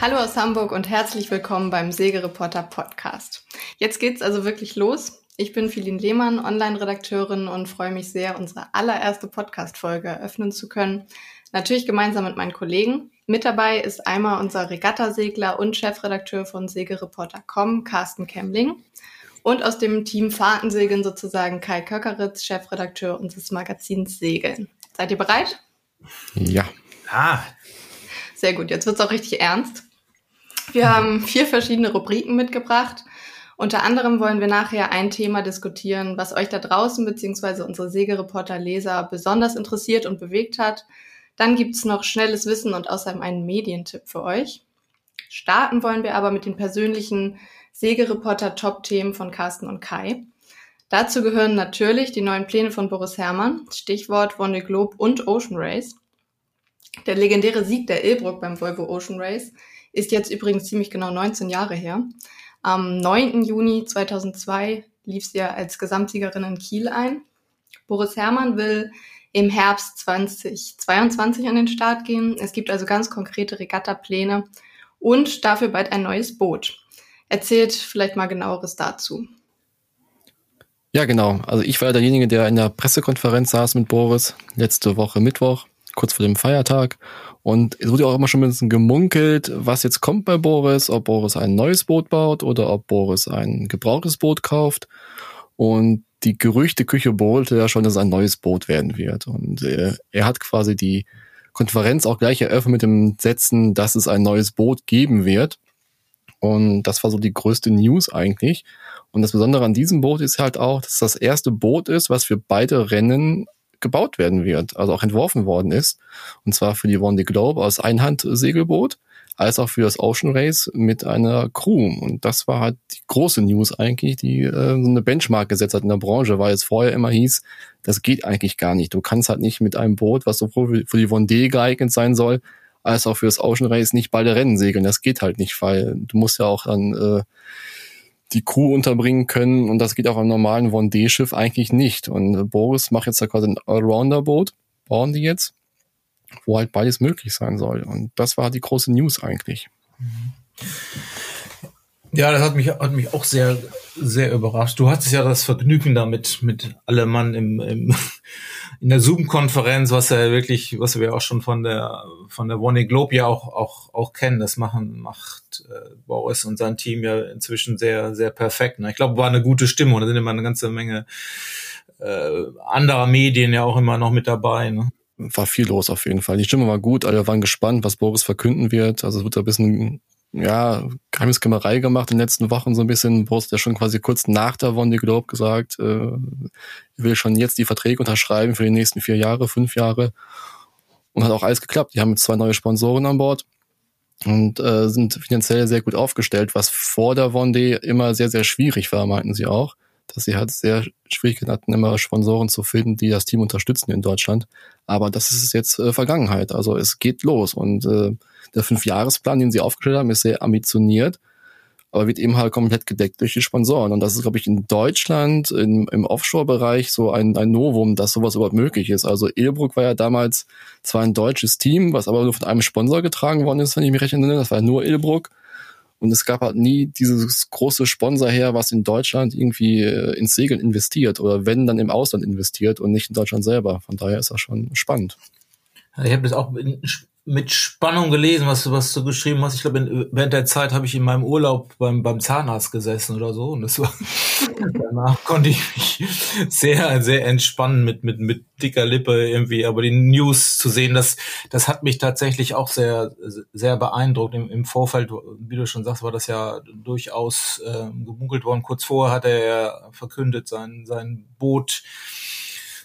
Hallo aus Hamburg und herzlich willkommen beim Segereporter Podcast. Jetzt geht's also wirklich los. Ich bin Philin Lehmann, Online-Redakteurin und freue mich sehr, unsere allererste Podcast-Folge eröffnen zu können. Natürlich gemeinsam mit meinen Kollegen. Mit dabei ist einmal unser Regattasegler und Chefredakteur von Segereporter.com, Carsten Kemmling. Und aus dem Team Fahrtensegeln sozusagen Kai Köckeritz, Chefredakteur unseres Magazins Segeln. Seid ihr bereit? Ja. Ah. Sehr gut, jetzt wird's auch richtig ernst. Wir haben vier verschiedene Rubriken mitgebracht. Unter anderem wollen wir nachher ein Thema diskutieren, was euch da draußen bzw. unsere Segereporter-Leser besonders interessiert und bewegt hat. Dann gibt's noch schnelles Wissen und außerdem einen Medientipp für euch. Starten wollen wir aber mit den persönlichen Segereporter-Top-Themen von Carsten und Kai. Dazu gehören natürlich die neuen Pläne von Boris Herrmann, Stichwort Wonde Globe und Ocean Race. Der legendäre Sieg der Ilbruck beim Volvo Ocean Race ist jetzt übrigens ziemlich genau 19 Jahre her. Am 9. Juni 2002 lief sie ja als Gesamtsiegerin in Kiel ein. Boris Herrmann will im Herbst 2022 an den Start gehen. Es gibt also ganz konkrete Regattapläne und dafür bald ein neues Boot. Erzählt vielleicht mal genaueres dazu. Ja, genau. Also ich war derjenige, der in der Pressekonferenz saß mit Boris letzte Woche Mittwoch, kurz vor dem Feiertag und es wurde auch immer schon ein bisschen gemunkelt, was jetzt kommt bei Boris, ob Boris ein neues Boot baut oder ob Boris ein gebrauchtes Boot kauft. Und die Gerüchteküche bohlte ja schon, dass es ein neues Boot werden wird. Und äh, er hat quasi die Konferenz auch gleich eröffnet mit dem Setzen, dass es ein neues Boot geben wird. Und das war so die größte News eigentlich. Und das Besondere an diesem Boot ist halt auch, dass das erste Boot ist, was für beide Rennen gebaut werden wird, also auch entworfen worden ist. Und zwar für die One Globe als Einhandsegelboot, als auch für das Ocean Race mit einer Crew. Und das war halt die große News eigentlich, die äh, so eine Benchmark gesetzt hat in der Branche, weil es vorher immer hieß, das geht eigentlich gar nicht. Du kannst halt nicht mit einem Boot, was sowohl für die Vendée geeignet sein soll, als auch für das Ocean Race nicht beide Rennen segeln. Das geht halt nicht, weil du musst ja auch dann äh, die Crew unterbringen können und das geht auf einem normalen Vendée-Schiff eigentlich nicht. Und äh, Boris macht jetzt da quasi ein Allrounder-Boot, bauen die jetzt, wo halt beides möglich sein soll. Und das war die große News eigentlich. Ja, das hat mich, hat mich auch sehr, sehr überrascht. Du hattest ja das Vergnügen damit mit allem Mann im, im in der Zoom-Konferenz, was er wirklich, was wir auch schon von der von der One Globe ja auch auch auch kennen, das machen macht äh, Boris und sein Team ja inzwischen sehr sehr perfekt. Ne? Ich glaube, war eine gute Stimmung. Da sind immer eine ganze Menge äh, anderer Medien ja auch immer noch mit dabei. Ne? War viel los auf jeden Fall. Die Stimmung war gut, alle waren gespannt, was Boris verkünden wird. Also es wird ein bisschen ja, Geheimniskrämerei gemacht in den letzten Wochen so ein bisschen. Boris hat ja schon quasi kurz nach der Wonde Globe gesagt, äh, will schon jetzt die Verträge unterschreiben für die nächsten vier Jahre, fünf Jahre. Und hat auch alles geklappt. Die haben jetzt zwei neue Sponsoren an Bord und äh, sind finanziell sehr gut aufgestellt, was vor der Vendée immer sehr, sehr schwierig war, meinten sie auch. Dass sie halt sehr Schwierigkeiten hatten, immer Sponsoren zu finden, die das Team unterstützen in Deutschland. Aber das ist jetzt äh, Vergangenheit. Also es geht los. Und äh, der Fünfjahresplan, den sie aufgestellt haben, ist sehr ambitioniert, aber wird eben halt komplett gedeckt durch die Sponsoren. Und das ist, glaube ich, in Deutschland im, im Offshore-Bereich so ein, ein Novum, dass sowas überhaupt möglich ist. Also Ilbruck war ja damals zwar ein deutsches Team, was aber nur von einem Sponsor getragen worden ist, wenn ich mich recht erinnere. Das war ja nur Ilbruck. Und es gab halt nie dieses große Sponsor her, was in Deutschland irgendwie äh, ins Segeln investiert oder wenn dann im Ausland investiert und nicht in Deutschland selber. Von daher ist das schon spannend. Ich habe das auch mit Spannung gelesen, was du, was du geschrieben hast. Ich glaube, während der Zeit habe ich in meinem Urlaub beim, beim Zahnarzt gesessen oder so. Und das war, danach konnte ich mich sehr, sehr entspannen mit, mit, mit dicker Lippe irgendwie. Aber die News zu sehen, das, das hat mich tatsächlich auch sehr, sehr beeindruckt. Im, im Vorfeld, wie du schon sagst, war das ja durchaus äh, gemunkelt worden. Kurz vorher hatte er verkündet, sein, sein Boot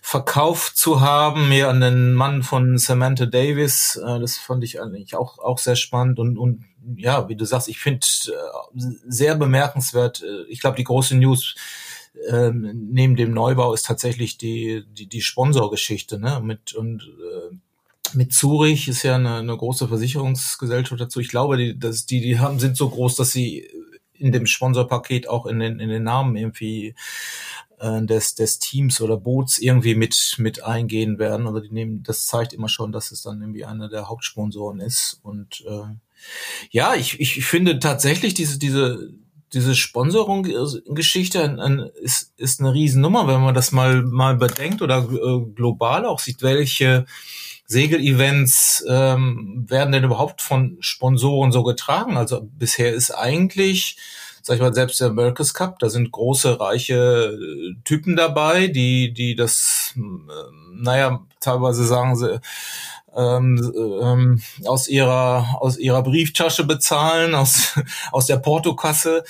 verkauft zu haben, mehr an den Mann von Samantha Davis. Äh, das fand ich eigentlich auch, auch sehr spannend und, und ja, wie du sagst, ich finde äh, sehr bemerkenswert. Äh, ich glaube, die große News äh, neben dem Neubau ist tatsächlich die, die, die Sponsorgeschichte, ne? Mit und äh, mit Zurich ist ja eine, eine große Versicherungsgesellschaft dazu. Ich glaube, die, dass die, die haben, sind so groß, dass sie in dem Sponsorpaket auch in den, in den Namen irgendwie äh, des, des Teams oder Boots irgendwie mit, mit eingehen werden. Also die nehmen, das zeigt immer schon, dass es dann irgendwie einer der Hauptsponsoren ist. Und äh, Ja, ich, ich finde tatsächlich diese, diese, diese Sponsorung-Geschichte ist, ist eine Riesennummer, wenn man das mal, mal bedenkt oder äh, global auch sieht, welche Segelevents ähm, werden denn überhaupt von Sponsoren so getragen? Also bisher ist eigentlich, sag ich mal, selbst der America's Cup, da sind große, reiche äh, Typen dabei, die, die das, äh, naja, teilweise sagen sie, ähm, ähm, aus ihrer aus ihrer Brieftasche bezahlen, aus aus der Portokasse.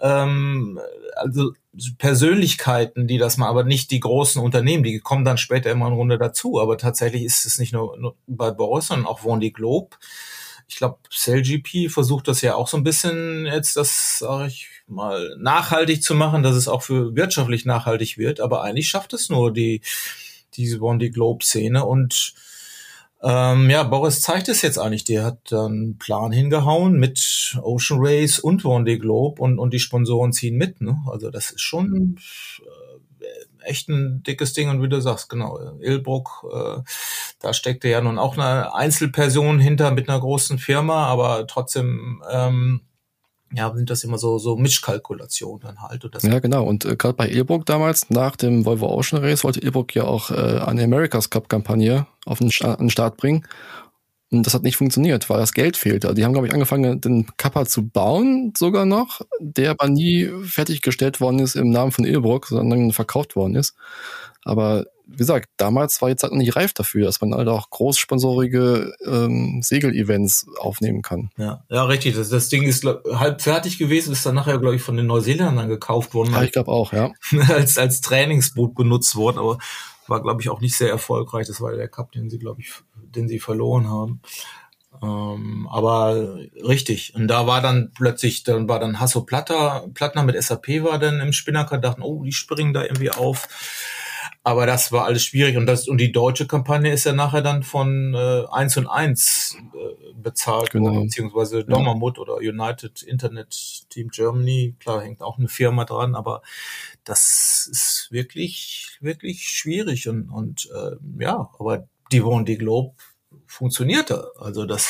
Ähm, also Persönlichkeiten, die das mal, aber nicht die großen Unternehmen, die kommen dann später immer in Runde dazu. Aber tatsächlich ist es nicht nur, nur bei Boris, sondern auch Wondi Globe. Ich glaube, CellGP versucht das ja auch so ein bisschen jetzt, das sage ich mal, nachhaltig zu machen, dass es auch für wirtschaftlich nachhaltig wird. Aber eigentlich schafft es nur die diese Wondi Globe Szene und ähm, ja, Boris zeigt es jetzt eigentlich. Der hat dann einen Plan hingehauen mit Ocean Race und Vendée Globe und, und die Sponsoren ziehen mit. Ne? Also das ist schon äh, echt ein dickes Ding. Und wie du sagst, genau, Ilbruck, äh, da steckte ja nun auch eine Einzelperson hinter mit einer großen Firma, aber trotzdem ähm, ja, sind das immer so, so Mischkalkulationen dann halt. Und das ja, genau. Und äh, gerade bei Ilbruck damals, nach dem Volvo Ocean Race, wollte Ilbruck ja auch äh, eine America's Cup-Kampagne auf den, Sta den Start bringen. Und das hat nicht funktioniert, weil das Geld fehlte. Die haben, glaube ich, angefangen, den Kappa zu bauen, sogar noch, der aber nie fertiggestellt worden ist im Namen von Ilbruck, sondern verkauft worden ist. Aber wie gesagt, damals war jetzt halt noch nicht reif dafür, dass man halt auch großsponsorige ähm, Segelevents aufnehmen kann. Ja, ja, richtig. Das, das Ding ist glaub, halb fertig gewesen, ist dann nachher, glaube ich, von den Neuseeländern gekauft worden. Ja, ich glaube auch, ja. als, als Trainingsboot benutzt worden, aber war, glaube ich, auch nicht sehr erfolgreich. Das war der Cup, den sie, glaube ich, den sie verloren haben. Ähm, aber richtig. Und da war dann plötzlich, dann war dann Hasso Platter, Plattner mit SAP war dann im Spinnaker, dachten, oh, die springen da irgendwie auf. Aber das war alles schwierig und das und die deutsche Kampagne ist ja nachher dann von äh, 1 und 1 äh, bezahlt genau. worden, beziehungsweise Dommermut ja. oder United Internet Team Germany. Klar hängt auch eine Firma dran, aber das ist wirklich wirklich schwierig und und äh, ja, aber die Vendée Globe funktionierte. Also das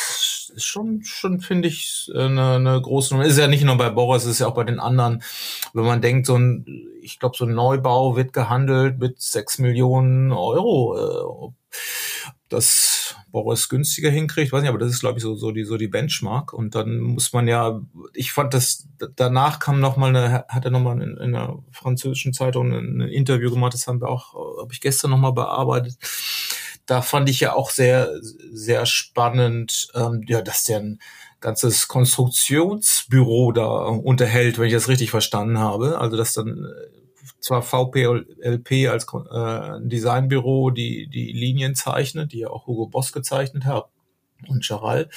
ist schon, schon finde ich, eine, eine große Nummer. Ist ja nicht nur bei Boris, ist ja auch bei den anderen. Wenn man denkt, so ein, ich glaube, so ein Neubau wird gehandelt mit sechs Millionen Euro. Äh, das Boris günstiger hinkriegt, weiß nicht, aber das ist, glaube ich, so, so die, so die Benchmark. Und dann muss man ja, ich fand das, danach kam noch mal eine, hat er noch mal in, in einer französischen Zeitung ein, Interview gemacht, das haben wir auch, habe ich gestern noch mal bearbeitet da fand ich ja auch sehr, sehr spannend, ähm, ja, dass der ein ganzes Konstruktionsbüro da unterhält, wenn ich das richtig verstanden habe. Also dass dann äh, zwar VPLP als äh, Designbüro die, die Linien zeichnet, die ja auch Hugo Boss gezeichnet hat, und Charal.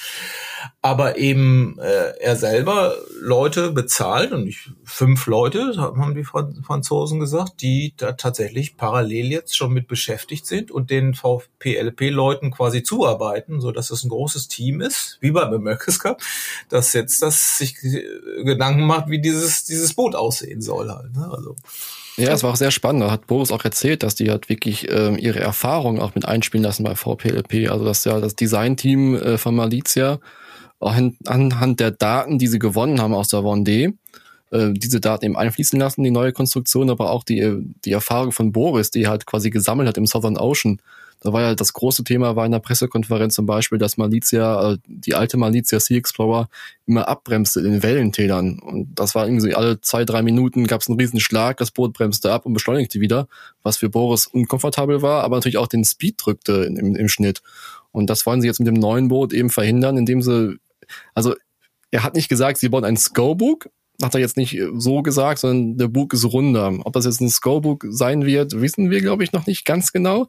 Aber eben äh, er selber Leute bezahlt und ich, fünf Leute, haben die Franzosen gesagt, die da tatsächlich parallel jetzt schon mit beschäftigt sind und den VPLP-Leuten quasi zuarbeiten, so dass es ein großes Team ist, wie beim America's Cup, das jetzt das sich Gedanken macht, wie dieses dieses Boot aussehen soll halt. Ne? Also ja, es war auch sehr spannend. Da hat Boris auch erzählt, dass die halt wirklich ähm, ihre Erfahrung auch mit einspielen lassen bei VPLP. Also dass ja das Designteam äh, von Malizia auch anhand der Daten, die sie gewonnen haben aus der Vendée, äh, diese Daten eben einfließen lassen, die neue Konstruktion, aber auch die, die Erfahrung von Boris, die halt quasi gesammelt hat im Southern Ocean, da war ja das große Thema war in der Pressekonferenz zum Beispiel, dass Malizia, äh, die alte Malizia Sea Explorer immer abbremste in den Wellentälern. Und das war irgendwie alle zwei, drei Minuten gab es einen riesen Schlag, das Boot bremste ab und beschleunigte wieder, was für Boris unkomfortabel war, aber natürlich auch den Speed drückte im, im Schnitt. Und das wollen sie jetzt mit dem neuen Boot eben verhindern, indem sie, also er hat nicht gesagt, sie bauen ein Scobook, hat er jetzt nicht so gesagt, sondern der Bug ist runder. Ob das jetzt ein Scorebook sein wird, wissen wir, glaube ich, noch nicht ganz genau.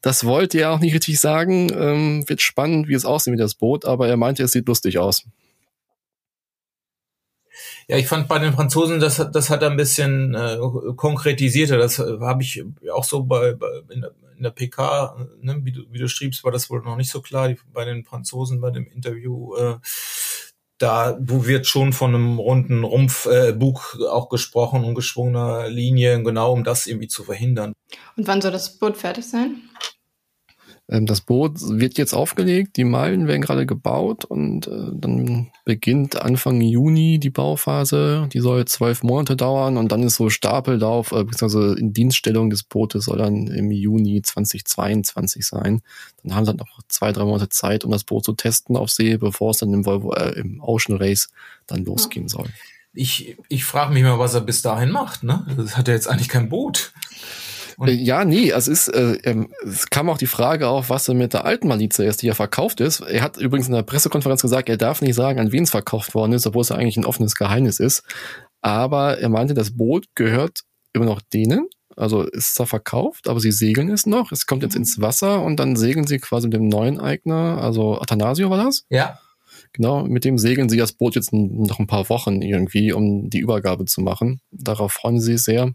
Das wollte er auch nicht richtig sagen. Ähm, wird spannend, wie es aussieht mit das Boot, aber er meinte, es sieht lustig aus. Ja, ich fand bei den Franzosen, das, das hat er ein bisschen äh, konkretisierter. Das äh, habe ich auch so bei, bei in, der, in der PK, ne, wie, du, wie du schriebst, war das wohl noch nicht so klar. Die, bei den Franzosen bei dem Interview, äh, da wird schon von einem runden Rumpfbug äh, auch gesprochen und geschwungener Linie, genau um das irgendwie zu verhindern. Und wann soll das Boot fertig sein? Ähm, das Boot wird jetzt aufgelegt, die Meilen werden gerade gebaut und äh, dann beginnt Anfang Juni die Bauphase. Die soll zwölf Monate dauern und dann ist so Stapellauf, äh, beziehungsweise in Dienststellung des Bootes soll dann im Juni 2022 sein. Dann haben sie dann noch zwei, drei Monate Zeit, um das Boot zu testen auf See, bevor es dann im, Volvo, äh, im Ocean Race dann losgehen soll. Ich, ich frage mich mal, was er bis dahin macht. Ne? Das hat er jetzt eigentlich kein Boot. Und ja, nee, es ist, äh, ähm, es kam auch die Frage auf, was denn mit der alten Malize ist, die ja verkauft ist. Er hat übrigens in der Pressekonferenz gesagt, er darf nicht sagen, an wen es verkauft worden ist, obwohl es ja eigentlich ein offenes Geheimnis ist. Aber er meinte, das Boot gehört immer noch denen. Also ist zwar verkauft, aber sie segeln es noch. Es kommt jetzt mhm. ins Wasser und dann segeln sie quasi mit dem neuen Eigner, also Athanasio war das? Ja. Genau, mit dem segeln sie das Boot jetzt noch ein paar Wochen irgendwie, um die Übergabe zu machen. Darauf freuen sie sich sehr.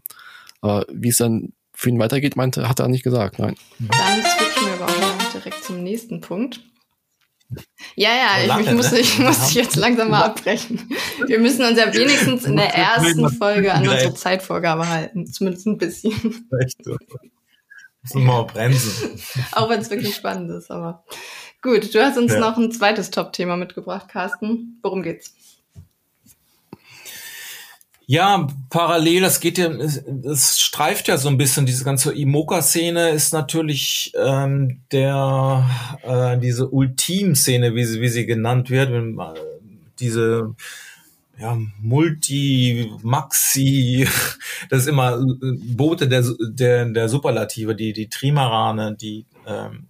Aber wie es dann für ihn weitergeht, meinte, hat er nicht gesagt, nein. Dann switchen wir aber auch mal direkt zum nächsten Punkt. Ja, ja, lange, ich, muss, ne? ich muss dich jetzt langsam mal abbrechen. Wir müssen uns ja wenigstens in der ersten Folge an unsere Zeitvorgabe halten. Zumindest ein bisschen. Echt so. Müssen wir mal bremsen. Auch wenn es wirklich spannend ist, aber gut. Du hast uns ja. noch ein zweites Top-Thema mitgebracht, Carsten. Worum geht's? Ja, parallel, das geht ja, es streift ja so ein bisschen, diese ganze Imoka-Szene ist natürlich ähm, der äh, diese Ultim-Szene, wie sie, wie sie genannt wird, diese ja, Multi, Maxi, das ist immer äh, Boote der, der, der Superlative, die, die Trimarane, die ähm,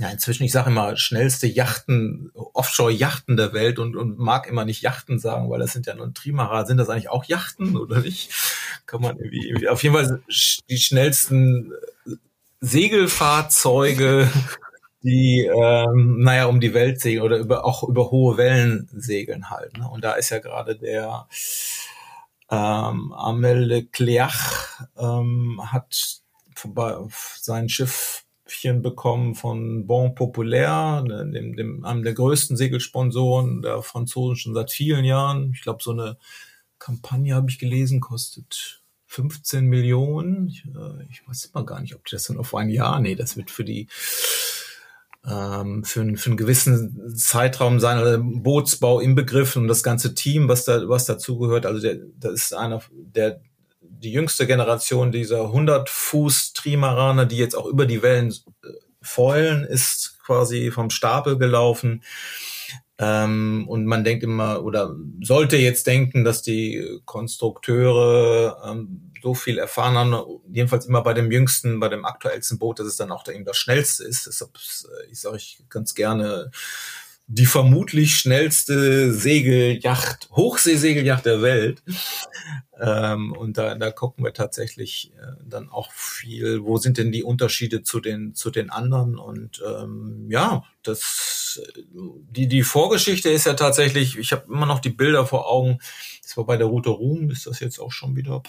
ja, inzwischen, ich sage immer, schnellste Yachten, Offshore-Yachten der Welt und, und mag immer nicht Yachten sagen, weil das sind ja nur Trimaran. Sind das eigentlich auch Yachten oder nicht? Kann man irgendwie, auf jeden Fall die schnellsten Segelfahrzeuge, die, ähm, naja, um die Welt segeln oder über, auch über hohe Wellen segeln halt. Ne? Und da ist ja gerade der ähm, Amel Leclerc ähm, hat sein Schiff bekommen von Bon Populaire, ne, dem, dem, einem der größten Segelsponsoren der Franzosen schon seit vielen Jahren. Ich glaube, so eine Kampagne habe ich gelesen, kostet 15 Millionen. Ich, äh, ich weiß immer gar nicht, ob das dann auf ein Jahr, nee, das wird für die ähm, für, für einen gewissen Zeitraum sein oder Bootsbau im Begriff und das ganze Team, was da was dazugehört. Also der, das ist einer der die jüngste Generation dieser 100 Fuß Trimaraner, die jetzt auch über die Wellen äh, feulen, ist quasi vom Stapel gelaufen. Ähm, und man denkt immer oder sollte jetzt denken, dass die Konstrukteure ähm, so viel erfahren haben, jedenfalls immer bei dem jüngsten, bei dem aktuellsten Boot, dass es dann auch da eben das schnellste ist. Deshalb, äh, ich sage ich ganz gerne, die vermutlich schnellste Segeljacht, Hochseesegeljacht der Welt. Ähm, und da, da gucken wir tatsächlich äh, dann auch viel, wo sind denn die Unterschiede zu den, zu den anderen? Und ähm, ja, das die, die Vorgeschichte ist ja tatsächlich, ich habe immer noch die Bilder vor Augen, das war bei der Route Ruhm, ist das jetzt auch schon wieder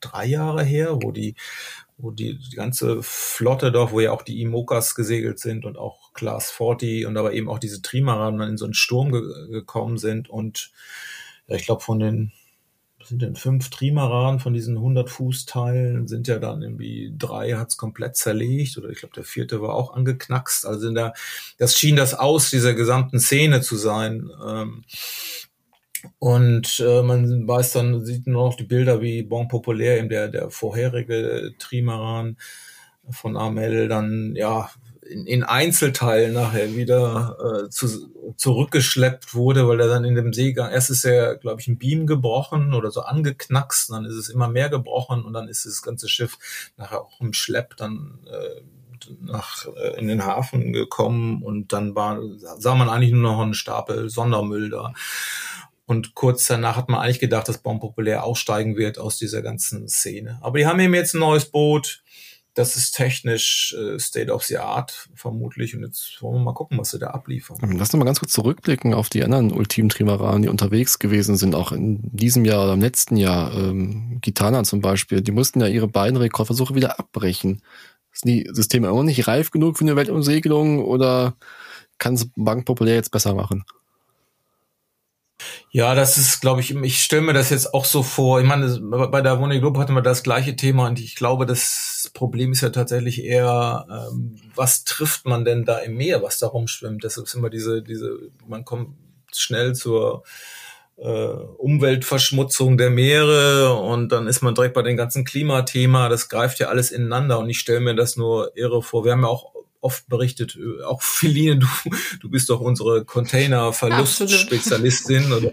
drei Jahre her, wo die, wo die, die ganze Flotte doch, wo ja auch die Imokas gesegelt sind und auch Class 40 und aber eben auch diese Trimaran dann in so einen Sturm ge gekommen sind und ja, ich glaube von den sind denn fünf Trimaran von diesen 100 Fußteilen sind ja dann irgendwie drei hat's komplett zerlegt oder ich glaube der vierte war auch angeknackst. Also in der, das schien das aus dieser gesamten Szene zu sein. Ähm, und äh, man weiß dann, sieht nur noch die Bilder wie Bon Populaire, eben der, der vorherige Trimaran von Armel, dann ja in, in Einzelteilen nachher wieder äh, zu, zurückgeschleppt wurde, weil er dann in dem Seegang, erst ist er, glaube ich, ein Beam gebrochen oder so angeknackst, dann ist es immer mehr gebrochen und dann ist das ganze Schiff nachher auch im Schlepp dann äh, nach äh, in den Hafen gekommen und dann war, sah man eigentlich nur noch einen Stapel Sondermüll da. Und kurz danach hat man eigentlich gedacht, dass Baum populär aussteigen wird aus dieser ganzen Szene. Aber die haben eben jetzt ein neues Boot. Das ist technisch äh, State of the Art vermutlich. Und jetzt wollen wir mal gucken, was sie da abliefern. Lass uns mal ganz kurz zurückblicken auf die anderen Ultim Trimaranen, die unterwegs gewesen sind, auch in diesem Jahr oder im letzten Jahr. Ähm, Gitana zum Beispiel, die mussten ja ihre beiden Rekordversuche wieder abbrechen. Sind die Systeme immer noch nicht reif genug für eine Weltumsegelung oder kann es Bank populär jetzt besser machen? Ja, das ist, glaube ich, ich stelle mir das jetzt auch so vor. Ich meine, bei der Wohnung Globe hatten wir das gleiche Thema und ich glaube, das Problem ist ja tatsächlich eher, ähm, was trifft man denn da im Meer, was da rumschwimmt? Das ist immer diese, diese, man kommt schnell zur äh, Umweltverschmutzung der Meere und dann ist man direkt bei dem ganzen Klimathema. Das greift ja alles ineinander und ich stelle mir das nur irre vor. Wir haben ja auch oft berichtet, äh, auch Feline, du, du bist doch unsere Container-Verlustspezialistin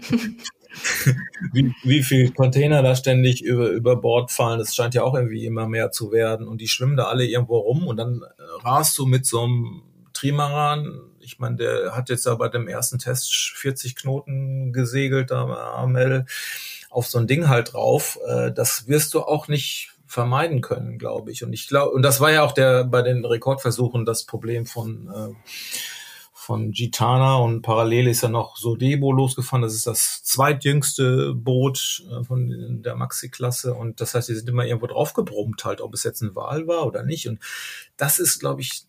wie, wie viel Container da ständig über, über Bord fallen. Das scheint ja auch irgendwie immer mehr zu werden und die schwimmen da alle irgendwo rum und dann äh, rast du mit so einem Trimaran. Ich meine, der hat jetzt da bei dem ersten Test 40 Knoten gesegelt, da Amel auf so ein Ding halt drauf. Äh, das wirst du auch nicht vermeiden können, glaube ich. Und ich glaube, und das war ja auch der bei den Rekordversuchen das Problem von äh, von Gitana und parallel ist ja noch Sodebo losgefahren. Das ist das zweitjüngste Boot äh, von der Maxi-Klasse und das heißt, die sind immer irgendwo draufgebrummt halt, ob es jetzt ein Wahl war oder nicht. Und das ist, glaube ich,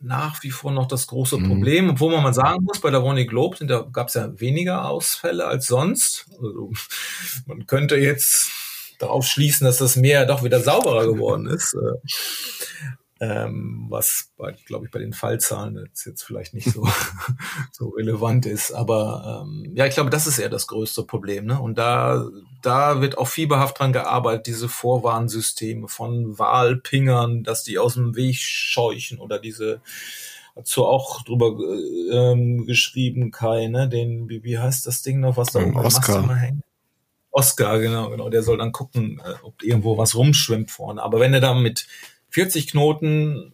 nach wie vor noch das große mhm. Problem, obwohl man mal sagen muss, bei der Ronnie Globe sind, da gab es ja weniger Ausfälle als sonst. Also, man könnte jetzt darauf schließen, dass das Meer doch wieder sauberer geworden ist. Äh, ähm, was, glaube ich, bei den Fallzahlen jetzt, jetzt vielleicht nicht so, so relevant ist. Aber ähm, ja, ich glaube, das ist eher das größte Problem. Ne? Und da, da wird auch fieberhaft dran gearbeitet, diese Vorwarnsysteme von Wahlpingern, dass die aus dem Weg scheuchen oder diese dazu auch drüber ähm, geschrieben, Kai, ne? Den, wie, wie heißt das Ding noch, was da oben Oscar. hängt? Oscar, genau, genau. Der soll dann gucken, äh, ob irgendwo was rumschwimmt vorne. Aber wenn er da mit 40 Knoten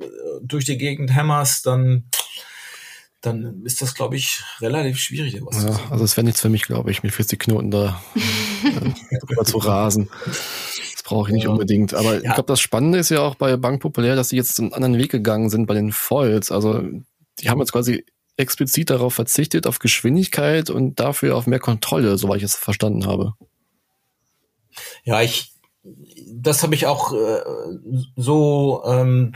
äh, durch die Gegend hämmerst, dann dann ist das, glaube ich, relativ schwierig. Was ja, also es wäre nichts für mich, glaube ich, mit 40 Knoten da äh, drüber zu rasen. Das brauche ich nicht ja. unbedingt. Aber ja. ich glaube, das Spannende ist ja auch bei Bank Populär, dass sie jetzt einen anderen Weg gegangen sind bei den Foils. Also die haben jetzt quasi explizit darauf verzichtet, auf Geschwindigkeit und dafür auf mehr Kontrolle, soweit ich es verstanden habe. Ja, ich, das habe ich auch äh, so ähm,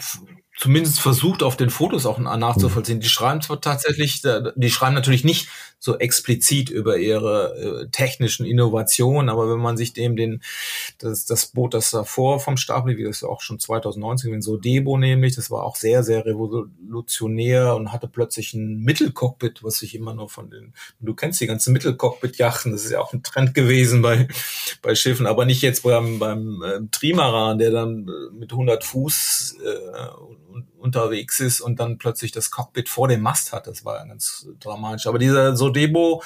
zumindest versucht, auf den Fotos auch nachzuvollziehen. Die schreiben zwar tatsächlich, die schreiben natürlich nicht so explizit über ihre äh, technischen Innovationen, aber wenn man sich dem den, das, das Boot, das davor vom Stapel, wie das auch schon 2019, wenn so Debo nämlich, das war auch sehr, sehr revolutionär und hatte plötzlich ein Mittelcockpit, was sich immer nur von den, du kennst die ganzen Mittelcockpit-Yachten, das ist ja auch ein Trend gewesen bei, bei Schiffen, aber nicht jetzt beim, beim äh, Trimaran, der dann äh, mit 100 Fuß äh, unterwegs ist und dann plötzlich das Cockpit vor dem Mast hat. Das war ganz dramatisch. Aber dieser Sodebo,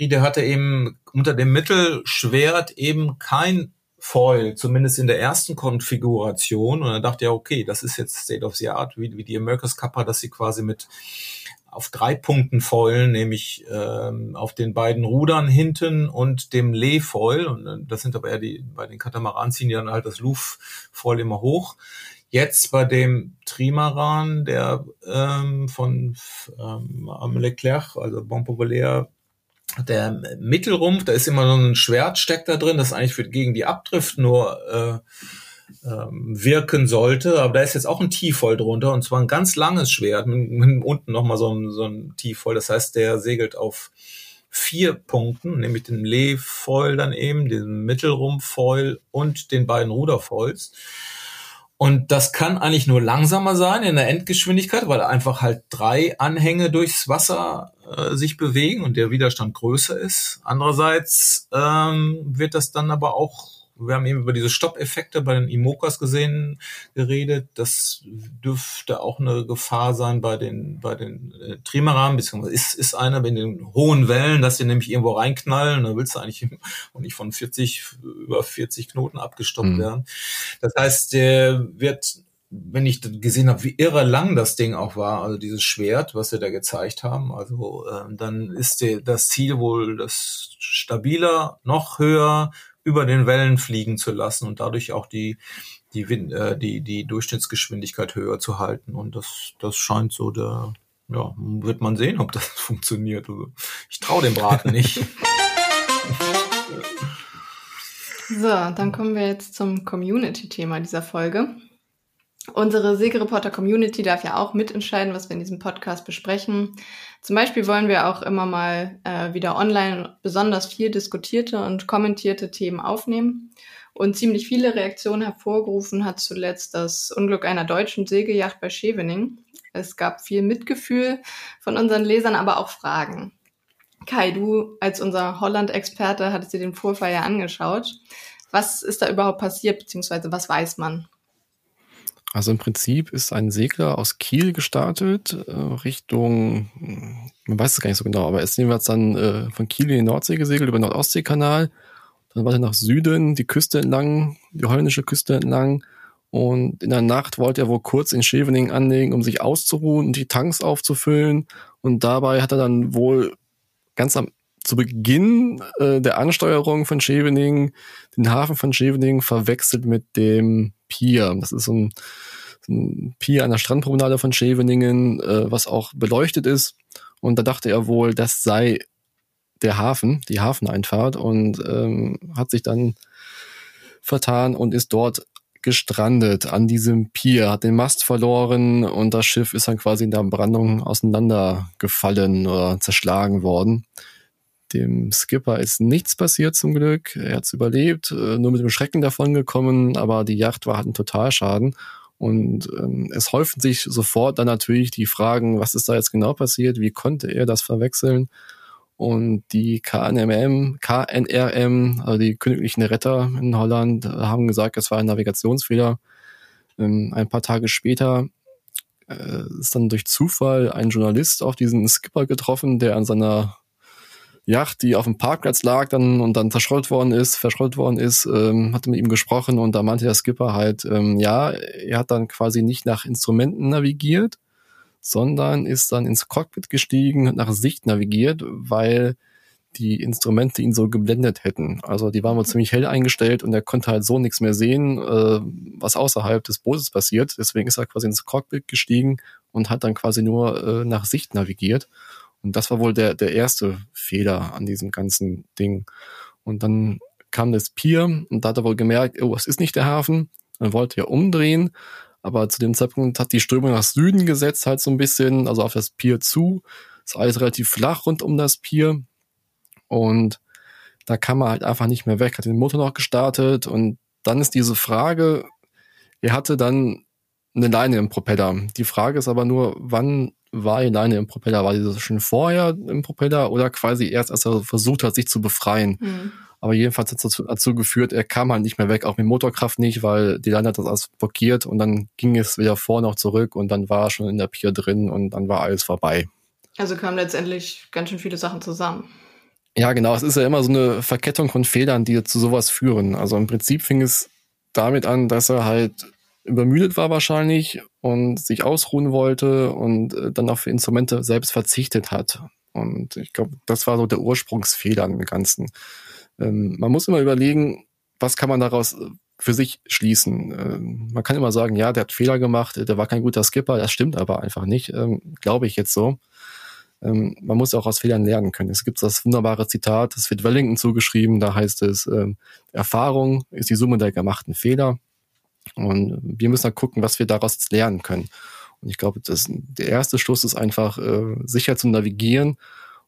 der hatte eben unter dem Mittelschwert eben kein Foil, zumindest in der ersten Konfiguration. Und dann dachte er, okay, das ist jetzt State of the Art, wie, wie die America's Kappa, dass sie quasi mit auf drei Punkten Foilen, nämlich ähm, auf den beiden Rudern hinten und dem Lee-Foil. Und äh, das sind aber eher die, bei den Katamaran ziehen die dann halt das Luft-Foil immer hoch. Jetzt bei dem Trimaran, der ähm, von ähm, Leclerc, also Bon Populaire, der Mittelrumpf, da ist immer so ein Schwertsteck da drin, das eigentlich für, gegen die Abdrift nur äh, ähm, wirken sollte, aber da ist jetzt auch ein Tiefvoll drunter und zwar ein ganz langes Schwert mit, mit unten nochmal so ein, so ein Tiefvoll, das heißt, der segelt auf vier Punkten, nämlich den Lee-Foil dann eben, den Mittelrumpf-Foil und den beiden Ruderfoils. Und das kann eigentlich nur langsamer sein in der Endgeschwindigkeit, weil einfach halt drei Anhänge durchs Wasser äh, sich bewegen und der Widerstand größer ist. Andererseits ähm, wird das dann aber auch wir haben eben über diese Stoppeffekte bei den Imokas gesehen, geredet. Das dürfte auch eine Gefahr sein bei den, bei den äh, Trimaran, beziehungsweise ist, ist einer bei den hohen Wellen, dass die nämlich irgendwo reinknallen. Da willst du eigentlich auch nicht von 40, über 40 Knoten abgestoppt mhm. werden. Das heißt, der wird wenn ich gesehen habe, wie irre lang das Ding auch war, also dieses Schwert, was sie da gezeigt haben, also äh, dann ist der, das Ziel wohl das stabiler, noch höher, über den Wellen fliegen zu lassen und dadurch auch die, die, äh, die, die Durchschnittsgeschwindigkeit höher zu halten. Und das, das scheint so der, ja, wird man sehen, ob das funktioniert. Also ich traue dem Braten nicht. So, dann kommen wir jetzt zum Community-Thema dieser Folge. Unsere Segelreporter-Community darf ja auch mitentscheiden, was wir in diesem Podcast besprechen. Zum Beispiel wollen wir auch immer mal äh, wieder online besonders viel diskutierte und kommentierte Themen aufnehmen. Und ziemlich viele Reaktionen hervorgerufen hat zuletzt das Unglück einer deutschen Segelyacht bei Schevening. Es gab viel Mitgefühl von unseren Lesern, aber auch Fragen. Kai, du als unser Holland-Experte hattest dir den Vorfall ja angeschaut. Was ist da überhaupt passiert, beziehungsweise was weiß man? Also im Prinzip ist ein Segler aus Kiel gestartet, äh, Richtung, man weiß es gar nicht so genau, aber er ist jedenfalls dann äh, von Kiel in die Nordsee gesegelt über den Nordostseekanal. Dann weiter nach Süden, die Küste entlang, die holländische Küste entlang. Und in der Nacht wollte er wohl kurz in Scheveningen anlegen, um sich auszuruhen und die Tanks aufzufüllen. Und dabei hat er dann wohl ganz am zu Beginn äh, der Ansteuerung von Scheveningen den Hafen von Scheveningen verwechselt mit dem Pier. Das ist so ein, so ein Pier an der Strandpromenade von Scheveningen, äh, was auch beleuchtet ist. Und da dachte er wohl, das sei der Hafen, die Hafeneinfahrt und ähm, hat sich dann vertan und ist dort gestrandet an diesem Pier, hat den Mast verloren und das Schiff ist dann quasi in der Brandung auseinandergefallen oder zerschlagen worden. Dem Skipper ist nichts passiert zum Glück. Er hat es überlebt, äh, nur mit dem Schrecken davon gekommen, aber die Yacht war halt ein Totalschaden. Und ähm, es häufen sich sofort dann natürlich die Fragen, was ist da jetzt genau passiert, wie konnte er das verwechseln? Und die KNMM, KNRM, also die königlichen Retter in Holland, haben gesagt, es war ein Navigationsfehler. Ähm, ein paar Tage später äh, ist dann durch Zufall ein Journalist auf diesen Skipper getroffen, der an seiner Yacht, die auf dem Parkplatz lag dann und dann zerschrollt worden ist, verschrollt worden ist, ähm, hatte mit ihm gesprochen und da meinte der Skipper halt, ähm, ja, er hat dann quasi nicht nach Instrumenten navigiert, sondern ist dann ins Cockpit gestiegen und nach Sicht navigiert, weil die Instrumente ihn so geblendet hätten. Also die waren wohl ziemlich hell eingestellt und er konnte halt so nichts mehr sehen, äh, was außerhalb des Bootes passiert. Deswegen ist er quasi ins Cockpit gestiegen und hat dann quasi nur äh, nach Sicht navigiert. Und das war wohl der, der erste Fehler an diesem ganzen Ding. Und dann kam das Pier und da hat er wohl gemerkt, oh, es ist nicht der Hafen. Dann wollte er umdrehen, aber zu dem Zeitpunkt hat die Strömung nach Süden gesetzt, halt so ein bisschen, also auf das Pier zu. Ist alles relativ flach rund um das Pier. Und da kam er halt einfach nicht mehr weg, hat den Motor noch gestartet und dann ist diese Frage, er hatte dann eine Leine im Propeller. Die Frage ist aber nur, wann war die Leine im Propeller? War die schon vorher im Propeller oder quasi erst, als er versucht hat, sich zu befreien? Mhm. Aber jedenfalls hat es dazu, geführt, er kam halt nicht mehr weg, auch mit Motorkraft nicht, weil die Leine hat das alles blockiert und dann ging es wieder vor noch zurück und dann war er schon in der Pier drin und dann war alles vorbei. Also kamen letztendlich ganz schön viele Sachen zusammen. Ja, genau. Es ist ja immer so eine Verkettung von Fehlern, die zu sowas führen. Also im Prinzip fing es damit an, dass er halt übermüdet war wahrscheinlich und sich ausruhen wollte und äh, dann auf Instrumente selbst verzichtet hat. Und ich glaube, das war so der Ursprungsfehler im Ganzen. Ähm, man muss immer überlegen, was kann man daraus äh, für sich schließen. Ähm, man kann immer sagen, ja, der hat Fehler gemacht, der war kein guter Skipper, das stimmt aber einfach nicht, ähm, glaube ich jetzt so. Ähm, man muss auch aus Fehlern lernen können. Es gibt das wunderbare Zitat, das wird Wellington zugeschrieben, da heißt es, ähm, Erfahrung ist die Summe der gemachten Fehler. Und wir müssen halt gucken, was wir daraus jetzt lernen können. Und ich glaube, das, der erste Schluss ist einfach, äh, sicher zu navigieren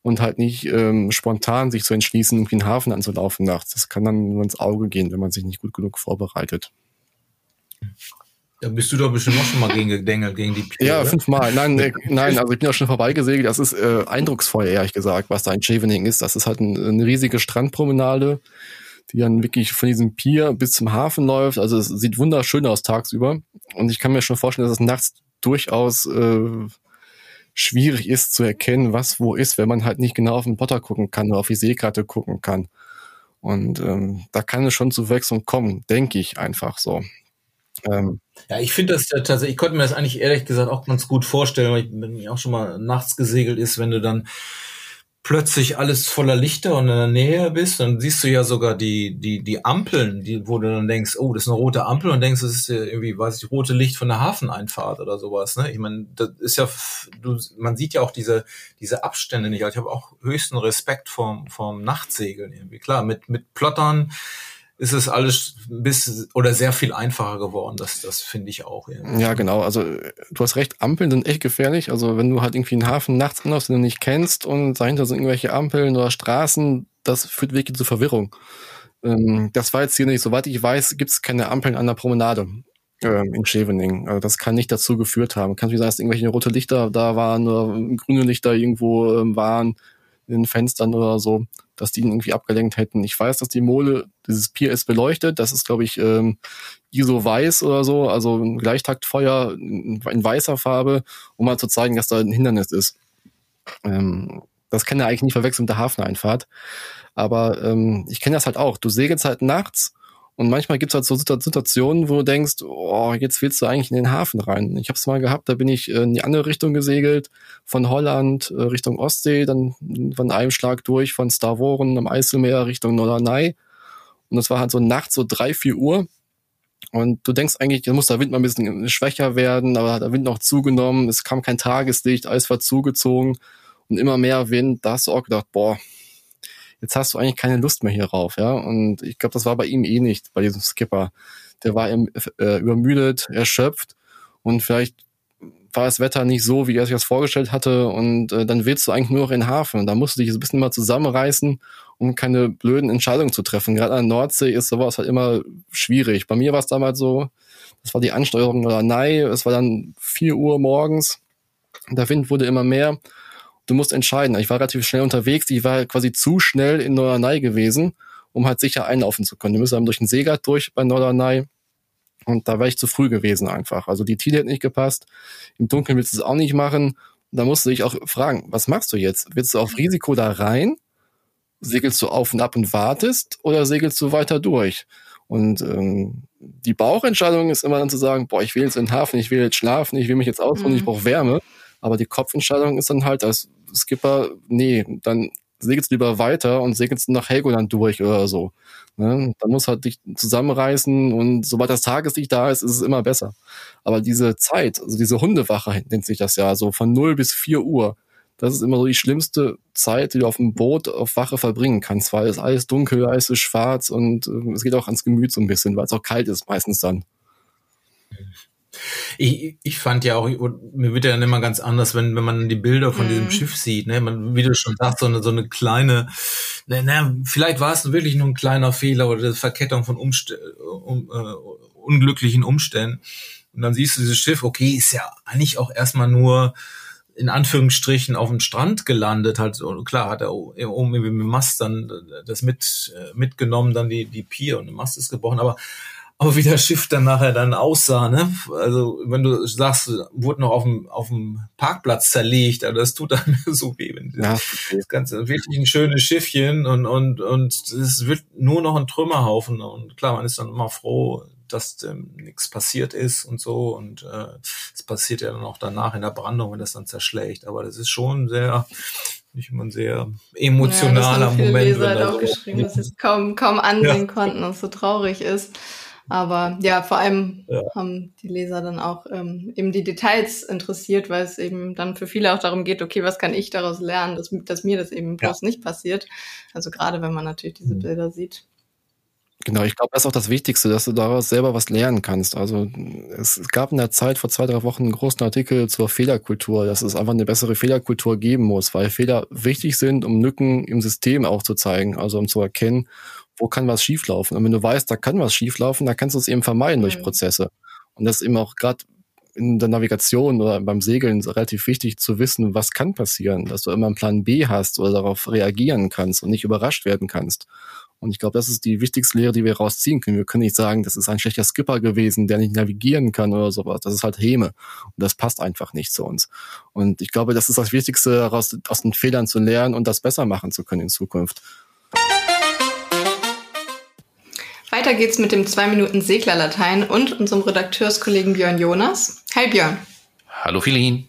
und halt nicht ähm, spontan sich zu entschließen, irgendwie einen Hafen anzulaufen nachts. Das kann dann nur ins Auge gehen, wenn man sich nicht gut genug vorbereitet. Da bist du doch bestimmt auch schon mal gegen gedengelt, gegen die Pier, Ja, oder? fünfmal. Nein, äh, nein, also ich bin auch schon vorbeigesegelt. Das ist äh, eindrucksvoll, ehrlich gesagt, was da in Chevening ist. Das ist halt ein, eine riesige Strandpromenade die dann wirklich von diesem Pier bis zum Hafen läuft. Also es sieht wunderschön aus tagsüber. Und ich kann mir schon vorstellen, dass es nachts durchaus äh, schwierig ist zu erkennen, was wo ist, wenn man halt nicht genau auf den Potter gucken kann oder auf die Seekarte gucken kann. Und ähm, da kann es schon zu Wechseln kommen, denke ich einfach so. Ähm, ja, ich finde das tatsächlich, ich konnte mir das eigentlich ehrlich gesagt auch ganz gut vorstellen, weil ich, wenn ich auch schon mal nachts gesegelt ist, wenn du dann plötzlich alles voller Lichter und in der Nähe bist, dann siehst du ja sogar die, die, die Ampeln, die, wo du dann denkst, oh, das ist eine rote Ampel und denkst, das ist irgendwie, weiß ich, rote Licht von der Hafeneinfahrt oder sowas, ne? Ich meine, das ist ja, du, man sieht ja auch diese, diese Abstände nicht. Also ich habe auch höchsten Respekt vom, vom Nachtsegeln irgendwie. Klar, mit, mit Plottern, ist es alles bis oder sehr viel einfacher geworden. Das, das finde ich auch. Ja. ja, genau. Also du hast recht, Ampeln sind echt gefährlich. Also wenn du halt irgendwie einen Hafen nachts anläufst, den du nicht kennst und dahinter sind irgendwelche Ampeln oder Straßen, das führt wirklich zu Verwirrung. Ähm, das war jetzt hier nicht. Soweit ich weiß, gibt es keine Ampeln an der Promenade ähm, in Scheveningen. Also das kann nicht dazu geführt haben. Kann wie sagen, dass irgendwelche rote Lichter da waren oder grüne Lichter irgendwo ähm, waren in den Fenstern oder so, dass die ihn irgendwie abgelenkt hätten. Ich weiß, dass die Mole, dieses Pier ist beleuchtet, das ist, glaube ich, ähm, ISO weiß oder so, also ein Gleichtaktfeuer in, weißer Farbe, um mal zu zeigen, dass da ein Hindernis ist. Ähm, das kann ja eigentlich nicht verwechseln mit der Hafeneinfahrt. Aber ähm, ich kenne das halt auch. Du segelst halt nachts und manchmal gibt's halt so Situationen, wo du denkst, oh, jetzt willst du eigentlich in den Hafen rein. Ich habe es mal gehabt, da bin ich äh, in die andere Richtung gesegelt, von Holland äh, Richtung Ostsee, dann von einem Schlag durch von Stavoren am Eiselmeer Richtung Norderney. Und das war halt so nachts so drei, vier Uhr. Und du denkst eigentlich, da muss der Wind mal ein bisschen schwächer werden, aber hat der Wind noch zugenommen, es kam kein Tageslicht, alles war zugezogen und immer mehr Wind. Da hast du auch gedacht, boah, jetzt hast du eigentlich keine Lust mehr hier rauf, ja. Und ich glaube, das war bei ihm eh nicht, bei diesem Skipper. Der war äh, übermüdet, erschöpft und vielleicht war das Wetter nicht so, wie er sich das vorgestellt hatte und äh, dann willst du eigentlich nur noch in den Hafen. Und da musst du dich ein bisschen mal zusammenreißen, um keine blöden Entscheidungen zu treffen. Gerade an der Nordsee ist sowas halt immer schwierig. Bei mir war es damals so, das war die Ansteuerung oder nein, es war dann vier Uhr morgens, der Wind wurde immer mehr du musst entscheiden. Ich war relativ schnell unterwegs, ich war quasi zu schnell in Norderney gewesen, um halt sicher einlaufen zu können. Wir müssen durch den Seegat durch bei Norderney. Und da war ich zu früh gewesen einfach. Also die Tide hat nicht gepasst. Im Dunkeln willst du es auch nicht machen. Da musst du dich auch fragen, was machst du jetzt? Willst du auf Risiko da rein? Segelst du auf und ab und wartest oder segelst du weiter durch? Und ähm, die Bauchentscheidung ist immer dann zu sagen, boah, ich will jetzt in den Hafen, ich will jetzt schlafen, ich will mich jetzt ausruhen, mhm. ich brauche Wärme. Aber die Kopfentscheidung ist dann halt als Skipper, nee, dann segelst du lieber weiter und segelst nach Helgoland durch oder so. Ne? Dann muss halt dich zusammenreißen und sobald das Tageslicht da ist, ist es immer besser. Aber diese Zeit, also diese Hundewache nennt sich das ja, so von 0 bis 4 Uhr, das ist immer so die schlimmste Zeit, die du auf dem Boot auf Wache verbringen kannst, weil es alles dunkel, alles ist schwarz und äh, es geht auch ans Gemüt so ein bisschen, weil es auch kalt ist meistens dann. Ich, ich fand ja auch, mir wird ja dann immer ganz anders, wenn, wenn man die Bilder von mm. diesem mhm. Schiff sieht, ne, man, wie du schon sagst, so eine, so eine kleine, na, na, vielleicht war es wirklich nur ein kleiner Fehler oder eine Verkettung von Umst um, äh, unglücklichen Umständen. Und dann siehst du dieses Schiff, okay, ist ja eigentlich auch erstmal nur in Anführungsstrichen auf dem Strand gelandet, halt, klar, hat er oben mit dem Mast dann das mit, äh, mitgenommen, dann die, die Pier und der Mast ist gebrochen, aber aber wie das Schiff dann nachher dann aussah, ne? Also wenn du sagst, wurde noch auf dem, auf dem Parkplatz zerlegt, also das tut dann so weh. Wenn ja. Das Ganze wirklich ein schönes Schiffchen und und und es wird nur noch ein Trümmerhaufen und klar, man ist dann immer froh, dass ähm, nichts passiert ist und so und äh, es passiert ja dann auch danach in der Brandung, wenn das dann zerschlägt. Aber das ist schon sehr nicht immer ein sehr emotionaler ja, das Moment. Leser halt auch geschrieben, dass sie es kaum, kaum ansehen ja. konnten und es so traurig ist. Aber ja, vor allem ja. haben die Leser dann auch ähm, eben die Details interessiert, weil es eben dann für viele auch darum geht, okay, was kann ich daraus lernen, dass, dass mir das eben bloß ja. nicht passiert. Also gerade wenn man natürlich diese mhm. Bilder sieht. Genau, ich glaube, das ist auch das Wichtigste, dass du daraus selber was lernen kannst. Also es gab in der Zeit vor zwei, drei Wochen einen großen Artikel zur Fehlerkultur, dass es einfach eine bessere Fehlerkultur geben muss, weil Fehler wichtig sind, um Lücken im System auch zu zeigen, also um zu erkennen, wo kann was schieflaufen. Und wenn du weißt, da kann was schieflaufen, dann kannst du es eben vermeiden mhm. durch Prozesse. Und das ist eben auch gerade in der Navigation oder beim Segeln relativ wichtig zu wissen, was kann passieren, dass du immer einen Plan B hast oder darauf reagieren kannst und nicht überrascht werden kannst. Und ich glaube, das ist die wichtigste Lehre, die wir rausziehen können. Wir können nicht sagen, das ist ein schlechter Skipper gewesen, der nicht navigieren kann oder sowas. Das ist halt Häme. Und das passt einfach nicht zu uns. Und ich glaube, das ist das Wichtigste, daraus, aus den Fehlern zu lernen und das besser machen zu können in Zukunft. Weiter geht's mit dem 2 Minuten Seglerlatein und unserem Redakteurskollegen Björn Jonas. Hi Björn. Hallo Philin.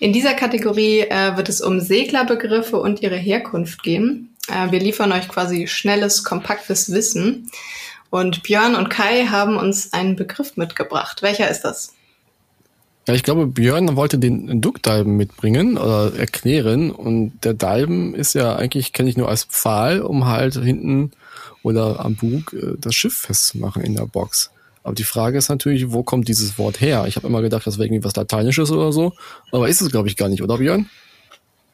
In dieser Kategorie äh, wird es um Seglerbegriffe und ihre Herkunft gehen. Äh, wir liefern euch quasi schnelles, kompaktes Wissen. Und Björn und Kai haben uns einen Begriff mitgebracht. Welcher ist das? Ja, ich glaube, Björn wollte den Duckdalben mitbringen oder erklären. Und der Dalben ist ja eigentlich, kenne ich nur als Pfahl, um halt hinten oder am Bug äh, das Schiff festzumachen in der Box. Aber die Frage ist natürlich, wo kommt dieses Wort her? Ich habe immer gedacht, das wäre irgendwie was Lateinisches oder so, aber ist es, glaube ich, gar nicht, oder Björn?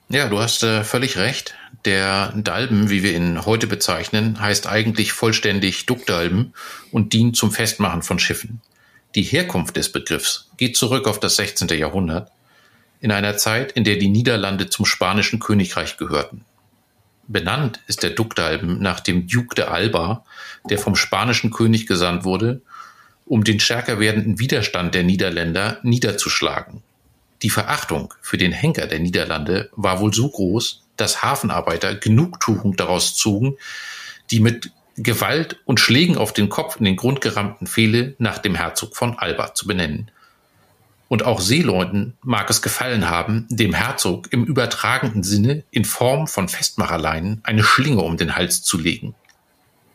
Ja, du hast äh, völlig recht. Der Dalben, wie wir ihn heute bezeichnen, heißt eigentlich vollständig Duckdalben und dient zum Festmachen von Schiffen. Die Herkunft des Begriffs geht zurück auf das 16. Jahrhundert, in einer Zeit, in der die Niederlande zum spanischen Königreich gehörten. Benannt ist der Duckdalben nach dem Duke de Alba, der vom spanischen König gesandt wurde, um den stärker werdenden Widerstand der Niederländer niederzuschlagen. Die Verachtung für den Henker der Niederlande war wohl so groß, dass Hafenarbeiter Genugtuung daraus zogen, die mit Gewalt und Schlägen auf den Kopf in den Grund gerammten Pfähle nach dem Herzog von Alba zu benennen. Und auch Seeleuten mag es gefallen haben, dem Herzog im übertragenden Sinne in Form von Festmacherleinen eine Schlinge um den Hals zu legen.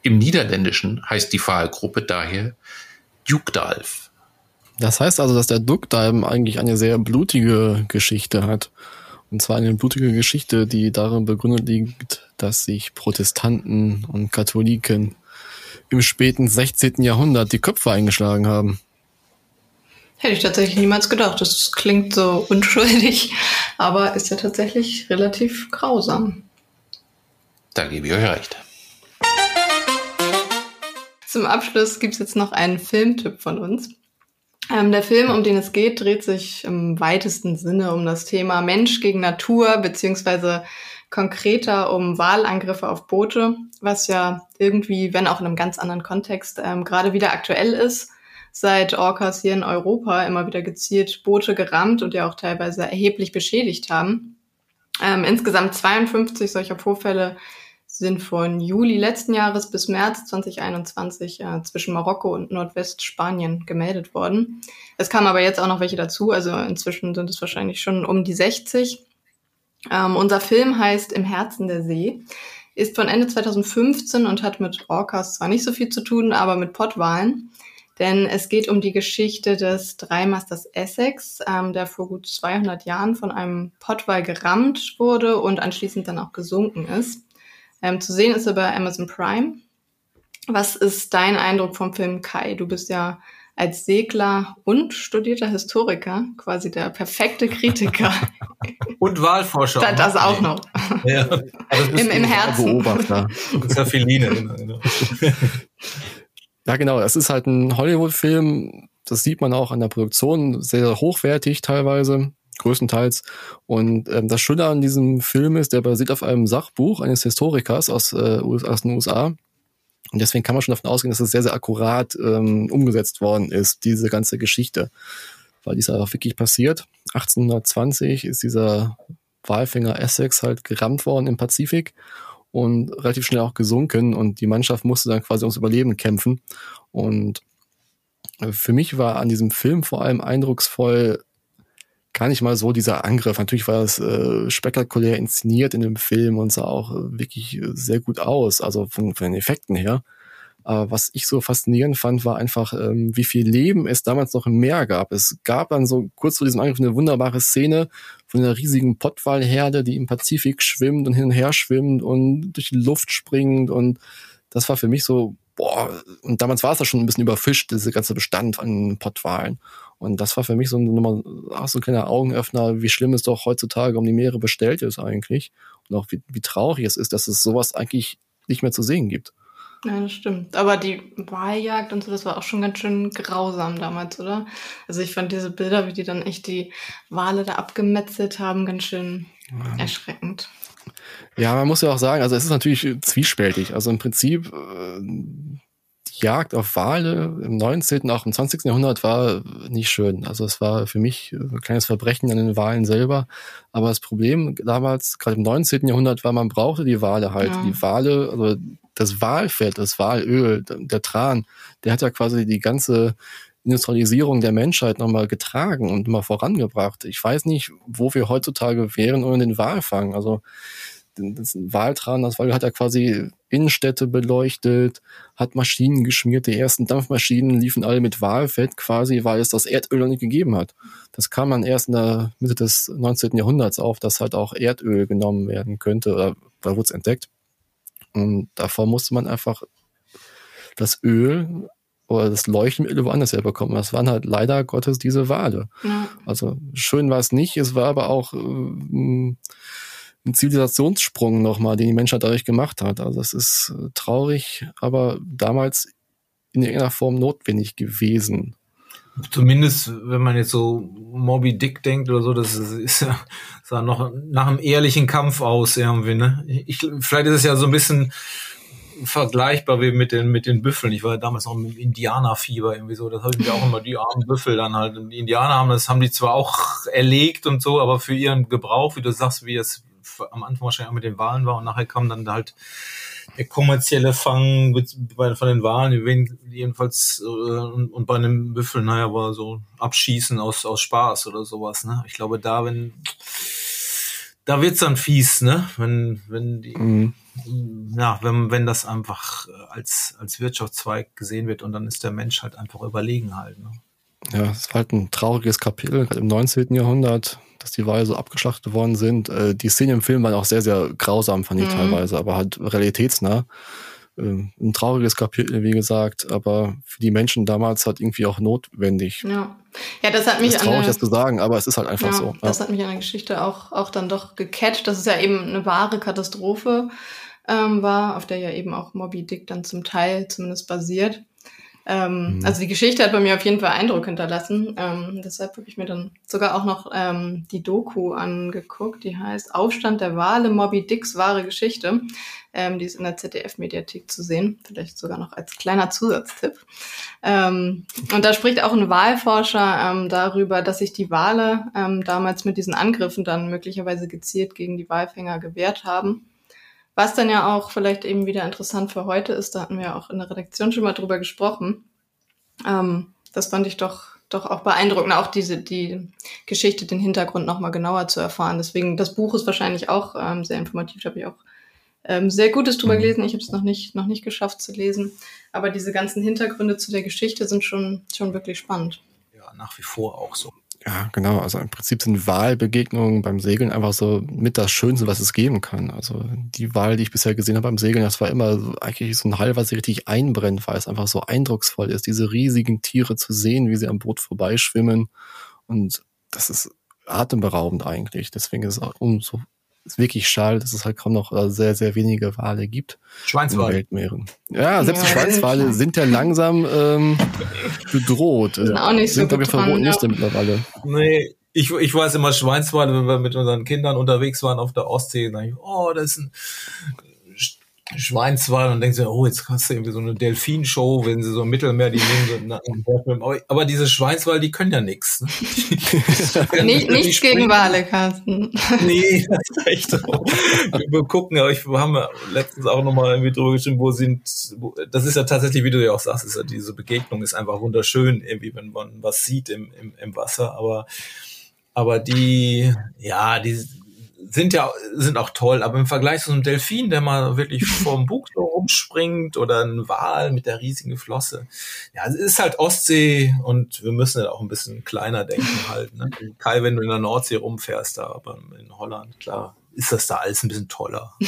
Im Niederländischen heißt die Pfahlgruppe daher Dukdalf. Das heißt also, dass der Dukdalm eigentlich eine sehr blutige Geschichte hat. Und zwar eine blutige Geschichte, die darin begründet liegt, dass sich Protestanten und Katholiken im späten 16. Jahrhundert die Köpfe eingeschlagen haben. Hätte ich tatsächlich niemals gedacht. Das klingt so unschuldig, aber ist ja tatsächlich relativ grausam. Da gebe ich euch recht. Zum Abschluss gibt es jetzt noch einen Filmtipp von uns. Ähm, der Film, um den es geht, dreht sich im weitesten Sinne um das Thema Mensch gegen Natur, beziehungsweise konkreter um Wahlangriffe auf Boote, was ja irgendwie, wenn auch in einem ganz anderen Kontext, ähm, gerade wieder aktuell ist. Seit Orcas hier in Europa immer wieder gezielt Boote gerammt und ja auch teilweise erheblich beschädigt haben. Ähm, insgesamt 52 solcher Vorfälle sind von Juli letzten Jahres bis März 2021 äh, zwischen Marokko und Nordwestspanien gemeldet worden. Es kamen aber jetzt auch noch welche dazu, also inzwischen sind es wahrscheinlich schon um die 60. Ähm, unser Film heißt Im Herzen der See, ist von Ende 2015 und hat mit Orcas zwar nicht so viel zu tun, aber mit Pottwalen. Denn es geht um die Geschichte des Dreimasters Essex, ähm, der vor gut 200 Jahren von einem Pottwal gerammt wurde und anschließend dann auch gesunken ist. Ähm, zu sehen ist er bei Amazon Prime. Was ist dein Eindruck vom Film Kai? Du bist ja als Segler und studierter Historiker quasi der perfekte Kritiker. und Wahlforscher. Das, das auch noch. Ja, Im, Im Herzen. Beobachter. Das ist ja genau. Es ist halt ein Hollywood-Film. Das sieht man auch an der Produktion. Sehr hochwertig teilweise größtenteils. Und ähm, das Schöne an diesem Film ist, der basiert auf einem Sachbuch eines Historikers aus, äh, aus den USA. Und deswegen kann man schon davon ausgehen, dass es sehr, sehr akkurat ähm, umgesetzt worden ist, diese ganze Geschichte. Weil dies auch wirklich passiert. 1820 ist dieser Walfänger Essex halt gerammt worden im Pazifik und relativ schnell auch gesunken und die Mannschaft musste dann quasi ums Überleben kämpfen. Und äh, für mich war an diesem Film vor allem eindrucksvoll, gar nicht mal so dieser Angriff. Natürlich war es äh, spektakulär inszeniert in dem Film und sah auch äh, wirklich äh, sehr gut aus, also von, von den Effekten her. Aber was ich so faszinierend fand, war einfach, ähm, wie viel Leben es damals noch im Meer gab. Es gab dann so kurz vor diesem Angriff eine wunderbare Szene von einer riesigen Pottwalherde, die im Pazifik schwimmt und hin und her schwimmt und durch die Luft springt. Und das war für mich so, boah, und damals war es da schon ein bisschen überfischt, diese ganze Bestand an Pottwalen. Und das war für mich so ein, so ein kleiner Augenöffner, wie schlimm es doch heutzutage um die Meere bestellt ist eigentlich. Und auch wie, wie traurig es ist, dass es sowas eigentlich nicht mehr zu sehen gibt. Ja, das stimmt. Aber die Wahljagd und so, das war auch schon ganz schön grausam damals, oder? Also ich fand diese Bilder, wie die dann echt die Wale da abgemetzelt haben, ganz schön ja. erschreckend. Ja, man muss ja auch sagen, also es ist natürlich zwiespältig. Also im Prinzip äh, Jagd auf Wale im 19., auch im 20. Jahrhundert war nicht schön. Also es war für mich ein kleines Verbrechen an den Walen selber. Aber das Problem damals, gerade im 19. Jahrhundert, war, man brauchte die Wale halt. Ja. Die Wale, also das Walfett, das Walöl, der Tran, der hat ja quasi die ganze Industrialisierung der Menschheit nochmal getragen und mal vorangebracht. Ich weiß nicht, wo wir heutzutage wären ohne den Walfang. Also das Waltran, das Wal hat ja quasi Innenstädte beleuchtet, hat Maschinen geschmiert. Die ersten Dampfmaschinen liefen alle mit Walfett quasi, weil es das Erdöl noch nicht gegeben hat. Das kam dann erst in der Mitte des 19. Jahrhunderts auf, dass halt auch Erdöl genommen werden könnte oder da wurde es entdeckt. Und davor musste man einfach das Öl oder das Leuchtmittel woanders herbekommen. Das waren halt leider Gottes diese Wale. Ja. Also schön war es nicht, es war aber auch äh, ein Zivilisationssprung nochmal, den die Menschheit dadurch gemacht hat. Also es ist äh, traurig, aber damals in irgendeiner Form notwendig gewesen. Zumindest, wenn man jetzt so Moby Dick denkt oder so, das ist ja sah noch nach einem ehrlichen Kampf aus irgendwie, ne? Ich, vielleicht ist es ja so ein bisschen vergleichbar wie mit den mit den Büffeln. Ich war damals noch im Indianerfieber irgendwie so. Das habe ich mir auch immer die armen Büffel dann halt. Die Indianer haben das haben die zwar auch erlegt und so, aber für ihren Gebrauch, wie du sagst, wie es am Anfang wahrscheinlich auch mit den Wahlen war und nachher kam dann halt der kommerzielle Fang von den Wahlen, jedenfalls äh, und, bei einem Büffel, naja, war so Abschießen aus aus Spaß oder sowas. Ne? Ich glaube, da wenn da wird's dann fies, ne? Wenn wenn die mhm ja, wenn, wenn das einfach äh, als, als Wirtschaftszweig gesehen wird und dann ist der Mensch halt einfach überlegen halt. Ne? Ja, es war halt ein trauriges Kapitel, gerade im 19. Jahrhundert, dass die Wale so abgeschlachtet worden sind. Äh, die Szenen im Film waren auch sehr, sehr grausam, fand ich mhm. teilweise, aber halt realitätsnah. Ähm, ein trauriges Kapitel, wie gesagt, aber für die Menschen damals halt irgendwie auch notwendig. Ja, ja das hat mich. Das ist traurig, das zu sagen, aber es ist halt einfach ja, so. Das hat mich an der Geschichte auch, auch dann doch gecatcht. Das ist ja eben eine wahre Katastrophe ähm, war, auf der ja eben auch Moby Dick dann zum Teil zumindest basiert. Ähm, mhm. Also die Geschichte hat bei mir auf jeden Fall Eindruck hinterlassen. Ähm, deshalb habe ich mir dann sogar auch noch ähm, die Doku angeguckt, die heißt Aufstand der Wale, Moby Dicks wahre Geschichte. Ähm, die ist in der ZDF-Mediathek zu sehen, vielleicht sogar noch als kleiner Zusatztipp. Ähm, und da spricht auch ein Wahlforscher ähm, darüber, dass sich die Wale damals mit diesen Angriffen dann möglicherweise gezielt gegen die Walfänger gewehrt haben. Was dann ja auch vielleicht eben wieder interessant für heute ist, da hatten wir ja auch in der Redaktion schon mal drüber gesprochen. Ähm, das fand ich doch, doch auch beeindruckend, auch diese, die Geschichte, den Hintergrund nochmal genauer zu erfahren. Deswegen, das Buch ist wahrscheinlich auch ähm, sehr informativ, da habe ich auch ähm, sehr Gutes drüber mhm. gelesen. Ich habe es noch nicht, noch nicht geschafft zu lesen. Aber diese ganzen Hintergründe zu der Geschichte sind schon, schon wirklich spannend. Ja, nach wie vor auch so. Ja, genau. Also im Prinzip sind Wahlbegegnungen beim Segeln einfach so mit das Schönste, was es geben kann. Also die Wahl, die ich bisher gesehen habe beim Segeln, das war immer eigentlich so ein Hall, was sich richtig einbrennt, weil es einfach so eindrucksvoll ist, diese riesigen Tiere zu sehen, wie sie am Boot vorbeischwimmen. Und das ist atemberaubend eigentlich. Deswegen ist es auch umso ist wirklich schade, dass es halt kaum noch äh, sehr, sehr wenige Wale gibt. Schweinswale. Weltmeeren. Ja, selbst ja, die Schweinswale sind ja langsam ähm, bedroht. Sind auch nicht sind, so gut verboten ja. mittlerweile. Nee, ich, ich weiß immer Schweinswale, wenn wir mit unseren Kindern unterwegs waren auf der Ostsee, dann ich, oh, das ist ein Schweinswal und denkt sich, oh, jetzt hast du irgendwie so eine Delfinshow, wenn sie so im Mittelmeer, die nehmen so, aber, aber diese Schweinswal, die können ja nichts. Ne? Nicht, nichts gegen Wale, Carsten. Nee, das ist echt so. Wir gucken ja, ich, wir haben ja letztens auch nochmal irgendwie drüber geschrieben, wo sind, wo, das ist ja tatsächlich, wie du ja auch sagst, ist ja diese Begegnung ist einfach wunderschön, irgendwie, wenn man was sieht im, im, im Wasser, aber, aber die, ja, die, sind ja sind auch toll, aber im Vergleich zu einem Delfin, der mal wirklich vorm Bug so rumspringt oder ein Wal mit der riesigen Flosse, ja, es ist halt Ostsee und wir müssen ja auch ein bisschen kleiner denken halt. Ne? Kai, wenn du in der Nordsee rumfährst, da, aber in Holland, klar, ist das da alles ein bisschen toller.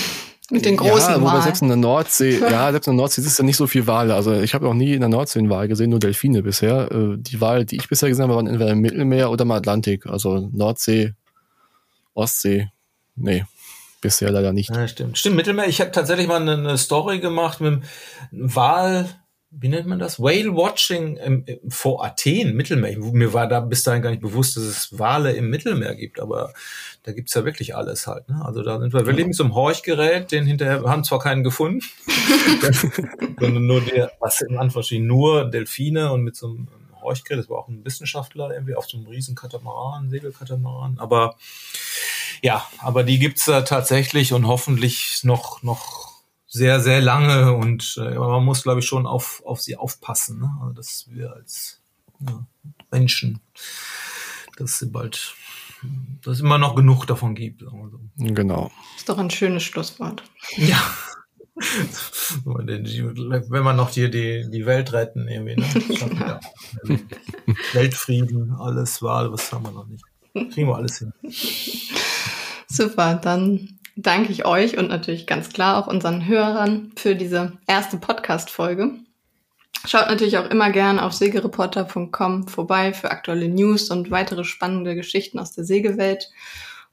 Mit den großen ja, Walen. selbst in der Nordsee, ja, selbst in der Nordsee ist ja nicht so viel Wale. Also ich habe auch nie in der Nordsee einen Wal gesehen, nur Delfine bisher. Äh, die Wale, die ich bisher gesehen habe, waren entweder im Mittelmeer oder im Atlantik. Also Nordsee, Ostsee, nee, bisher leider nicht. Ja, stimmt. Stimmt, Mittelmeer. Ich habe tatsächlich mal eine, eine, Story gemacht mit einem Wal, wie nennt man das? Whale Watching im, im, vor Athen, Mittelmeer. Mir war da bis dahin gar nicht bewusst, dass es Wale im Mittelmeer gibt, aber da gibt's ja wirklich alles halt. Ne? Also da sind wir, wir leben mit so einem Horchgerät, den hinterher, wir haben zwar keinen gefunden, sondern nur der, was in Anführungsstrichen nur Delfine und mit so einem Horchgerät, das war auch ein Wissenschaftler irgendwie auf so einem riesen Katamaran, Segelkatamaran, aber ja, aber die gibt's da tatsächlich und hoffentlich noch, noch sehr, sehr lange und äh, man muss, glaube ich, schon auf, auf sie aufpassen, ne? also, dass wir als ja, Menschen, dass sie bald, dass es immer noch genug davon gibt. So. Genau. Ist doch ein schönes Schlusswort. Ja. Wenn man noch die, die, die Welt retten, irgendwie, ne? Weltfrieden, alles Wahl, was haben wir noch nicht? Kriegen wir alles hin. Super, dann danke ich euch und natürlich ganz klar auch unseren Hörern für diese erste Podcast-Folge. Schaut natürlich auch immer gern auf segereporter.com vorbei für aktuelle News und weitere spannende Geschichten aus der Segelwelt.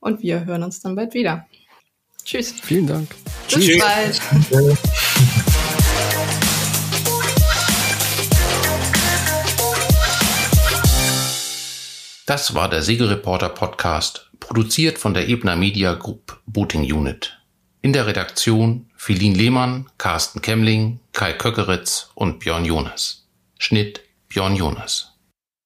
Und wir hören uns dann bald wieder. Tschüss. Vielen Dank. Bis Tschüss. bald. Das war der Segelreporter Podcast, produziert von der Ebner Media Group Booting Unit. In der Redaktion Philin Lehmann, Carsten Kemmling, Kai Köckeritz und Björn Jonas. Schnitt Björn Jonas.